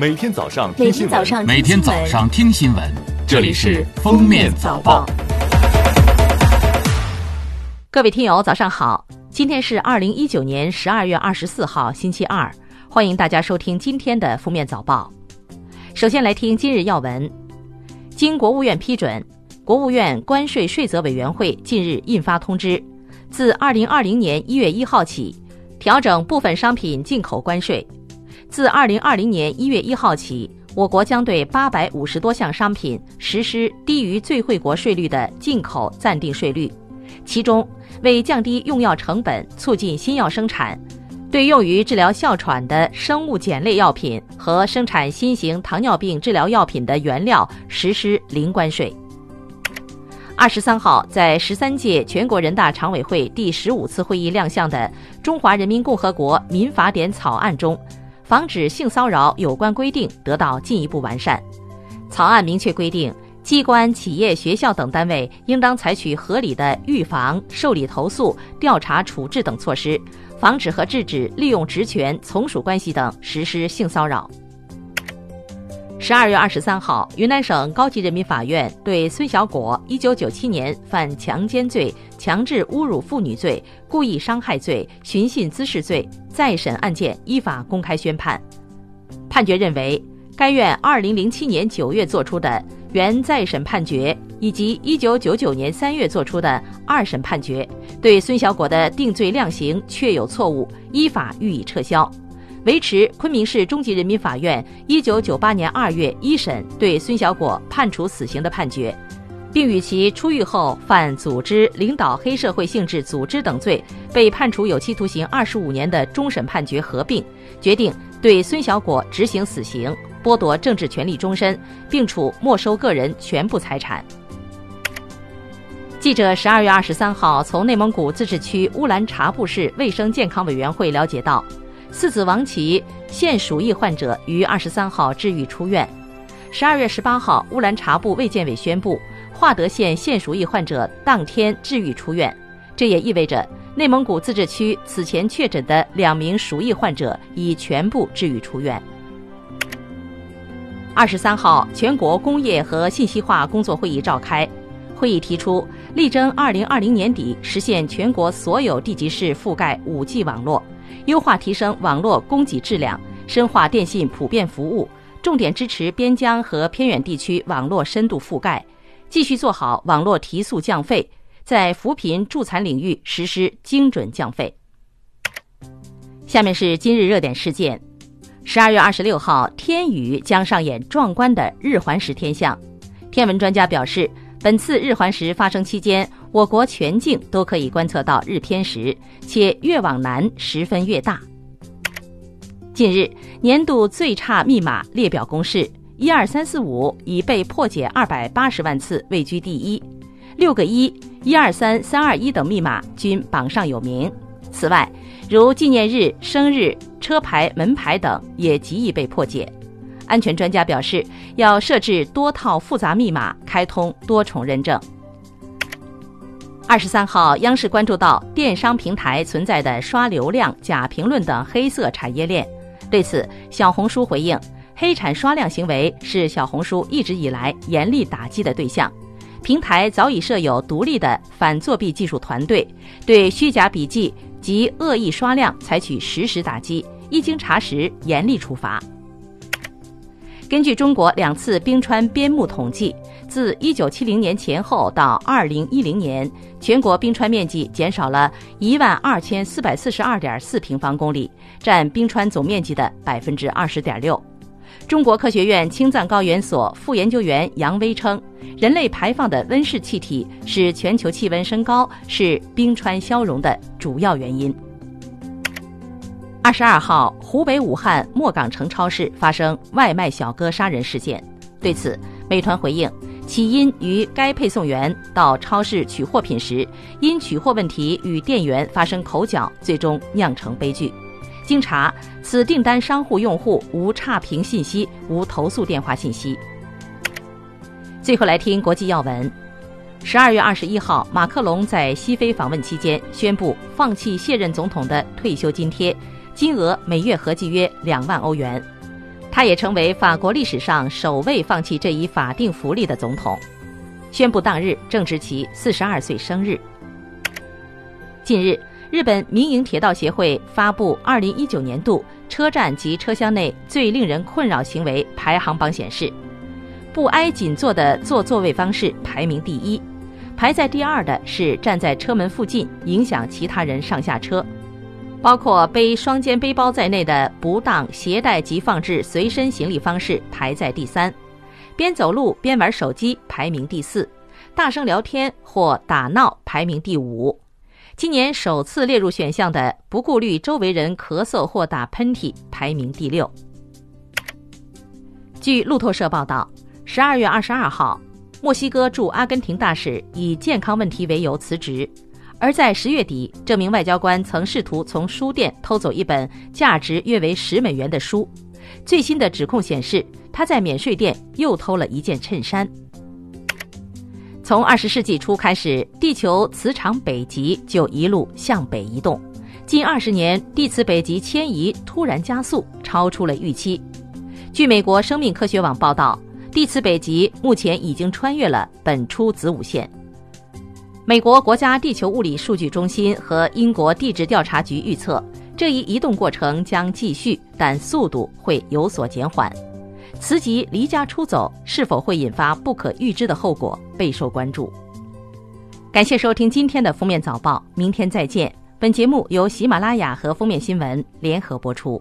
每天早上听新闻，天早上每天早上听新闻，这里是《封面早报》。各位听友，早上好！今天是二零一九年十二月二十四号，星期二，欢迎大家收听今天的《封面早报》。首先来听今日要闻。经国务院批准，国务院关税税则委员会近日印发通知，自二零二零年一月一号起，调整部分商品进口关税。自二零二零年一月一号起，我国将对八百五十多项商品实施低于最惠国税率的进口暂定税率。其中，为降低用药成本、促进新药生产，对用于治疗哮喘的生物碱类药品和生产新型糖尿病治疗药品的原料实施零关税。二十三号，在十三届全国人大常委会第十五次会议亮相的《中华人民共和国民法典》草案中，防止性骚扰有关规定得到进一步完善。草案明确规定。机关、企业、学校等单位应当采取合理的预防、受理投诉、调查处置等措施，防止和制止利用职权、从属关系等实施性骚扰。十二月二十三号，云南省高级人民法院对孙小果一九九七年犯强奸罪、强制侮辱妇女罪、故意伤害罪、寻衅滋事罪再审案件依法公开宣判。判决认为，该院二零零七年九月作出的。原再审判决以及一九九九年三月作出的二审判决，对孙小果的定罪量刑确有错误，依法予以撤销，维持昆明市中级人民法院一九九八年二月一审对孙小果判处死刑的判决，并与其出狱后犯组织、领导黑社会性质组织等罪被判处有期徒刑二十五年的终审判决合并，决定对孙小果执行死刑。剥夺政治权利终身，并处没收个人全部财产。记者十二月二十三号从内蒙古自治区乌兰察布市卫生健康委员会了解到，四子王琦现鼠疫患者于二十三号治愈出院。十二月十八号，乌兰察布卫健委宣布，化德县现鼠疫患者当天治愈出院。这也意味着内蒙古自治区此前确诊的两名鼠疫患者已全部治愈出院。二十三号，全国工业和信息化工作会议召开，会议提出，力争二零二零年底实现全国所有地级市覆盖五 G 网络，优化提升网络供给质量，深化电信普遍服务，重点支持边疆和偏远地区网络深度覆盖，继续做好网络提速降费，在扶贫助残领域实施精准降费。下面是今日热点事件。十二月二十六号，天宇将上演壮观的日环食天象。天文专家表示，本次日环食发生期间，我国全境都可以观测到日偏食，且越往南时分越大。近日，年度最差密码列表公示，一二三四五已被破解二百八十万次，位居第一。六个一、一二三、三二一等密码均榜上有名。此外，如纪念日、生日、车牌、门牌等也极易被破解。安全专家表示，要设置多套复杂密码，开通多重认证。二十三号，央视关注到电商平台存在的刷流量、假评论等黑色产业链。对此，小红书回应：黑产刷量行为是小红书一直以来严厉打击的对象。平台早已设有独立的反作弊技术团队，对虚假笔记。及恶意刷量采取实时打击，一经查实严厉处罚。根据中国两次冰川边牧统计，自1970年前后到2010年，全国冰川面积减少了一万二千四百四十二点四平方公里，占冰川总面积的百分之二十点六。中国科学院青藏高原所副研究员杨威称，人类排放的温室气体使全球气温升高，是冰川消融的主要原因。二十二号，湖北武汉莫港城超市发生外卖小哥杀人事件，对此，美团回应，起因与该配送员到超市取货品时，因取货问题与店员发生口角，最终酿成悲剧。经查，此订单商户用户无差评信息，无投诉电话信息。最后来听国际要闻。十二月二十一号，马克龙在西非访问期间宣布放弃卸任总统的退休津贴，金额每月合计约两万欧元。他也成为法国历史上首位放弃这一法定福利的总统。宣布当日正值其四十二岁生日。近日，日本民营铁道协会发布二零一九年度车站及车厢内最令人困扰行为排行榜，显示，不挨紧坐的坐座位方式排名第一，排在第二的是站在车门附近影响其他人上下车，包括背双肩背包在内的不当携带及放置随身行李方式排在第三。边走路边玩手机排名第四，大声聊天或打闹排名第五。今年首次列入选项的不顾虑周围人咳嗽或打喷嚏排名第六。据路透社报道，十二月二十二号，墨西哥驻阿根廷大使以健康问题为由辞职。而在十月底，这名外交官曾试图从书店偷走一本价值约为十美元的书。最新的指控显示。他在免税店又偷了一件衬衫。从二十世纪初开始，地球磁场北极就一路向北移动。近二十年，地磁北极迁移突然加速，超出了预期。据美国生命科学网报道，地磁北极目前已经穿越了本初子午线。美国国家地球物理数据中心和英国地质调查局预测，这一移动过程将继续，但速度会有所减缓。磁极离家出走是否会引发不可预知的后果，备受关注。感谢收听今天的封面早报，明天再见。本节目由喜马拉雅和封面新闻联合播出。